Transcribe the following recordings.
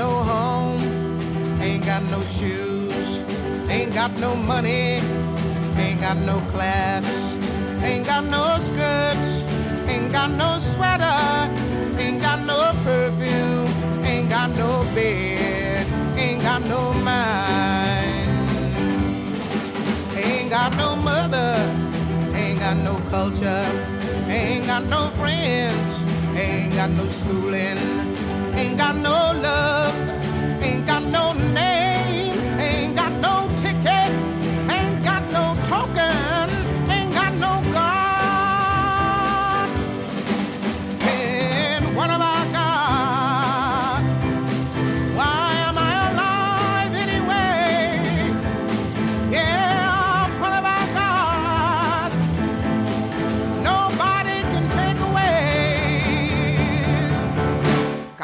no home, ain't got no shoes, ain't got no money, ain't got no class, ain't got no skirts, ain't got no sweater, ain't got no perfume, ain't got no bed, ain't got no mind, ain't got no mother, ain't got no culture, ain't got no friends, ain't got no schooling ain't got no love, ain't got no name.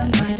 on my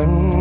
started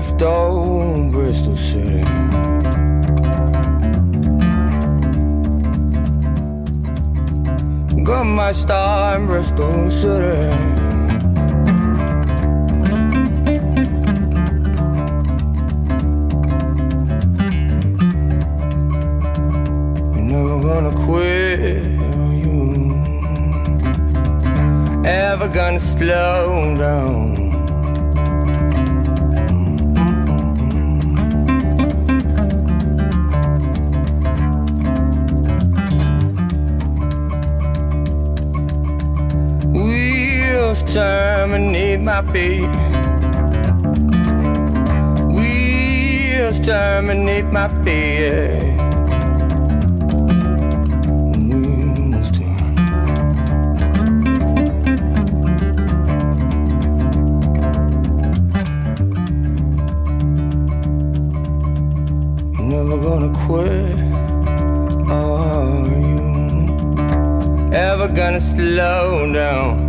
left old Bristol City. Got my star in Bristol City. You're never gonna quit, are you? Ever gonna slow down? Feet. Wheels terminate my You're never gonna quit, are you? Ever gonna slow down?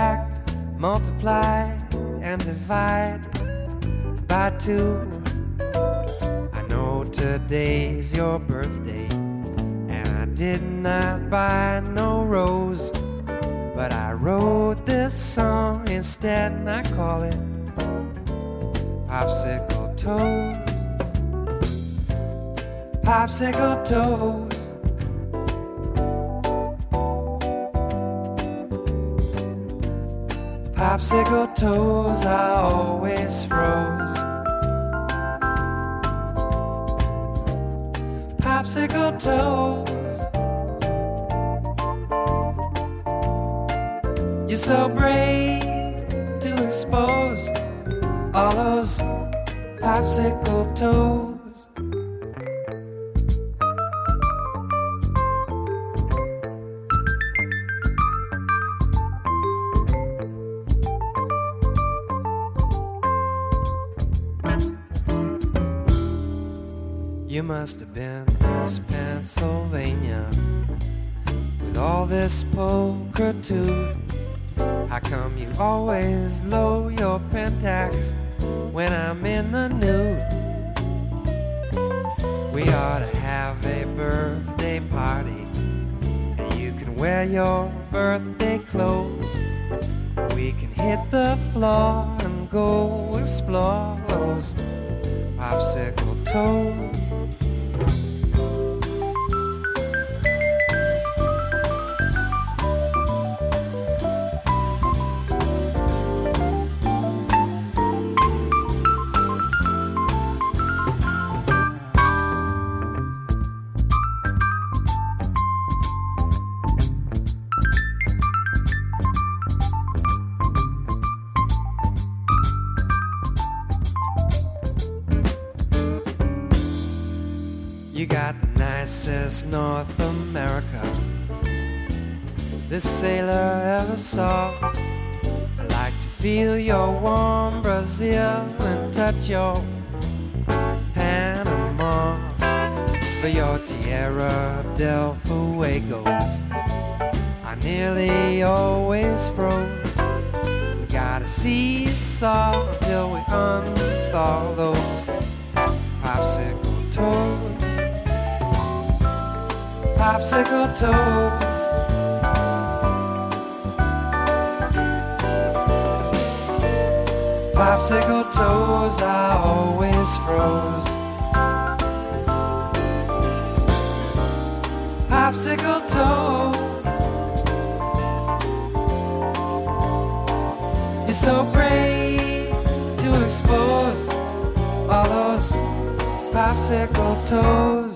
Subtract, multiply, and divide by two. I know today's your birthday, and I did not buy no rose. But I wrote this song instead, and I call it Popsicle Toes. Popsicle Toes. Popsicle toes, I always froze. Popsicle toes. You're so brave to expose all those popsicle toes. Always low your pentax when I'm in the nude? We ought to have a birthday party, and you can wear your birthday clothes. We can hit the floor and go explore those popsicle toes. And touch your Panama. For your Tierra del Fuegos, I nearly always froze. We gotta seesaw till we unthaw those popsicle toes popsicle toes. Popsicle toes, I always froze. Popsicle toes. You're so brave to expose all those popsicle toes.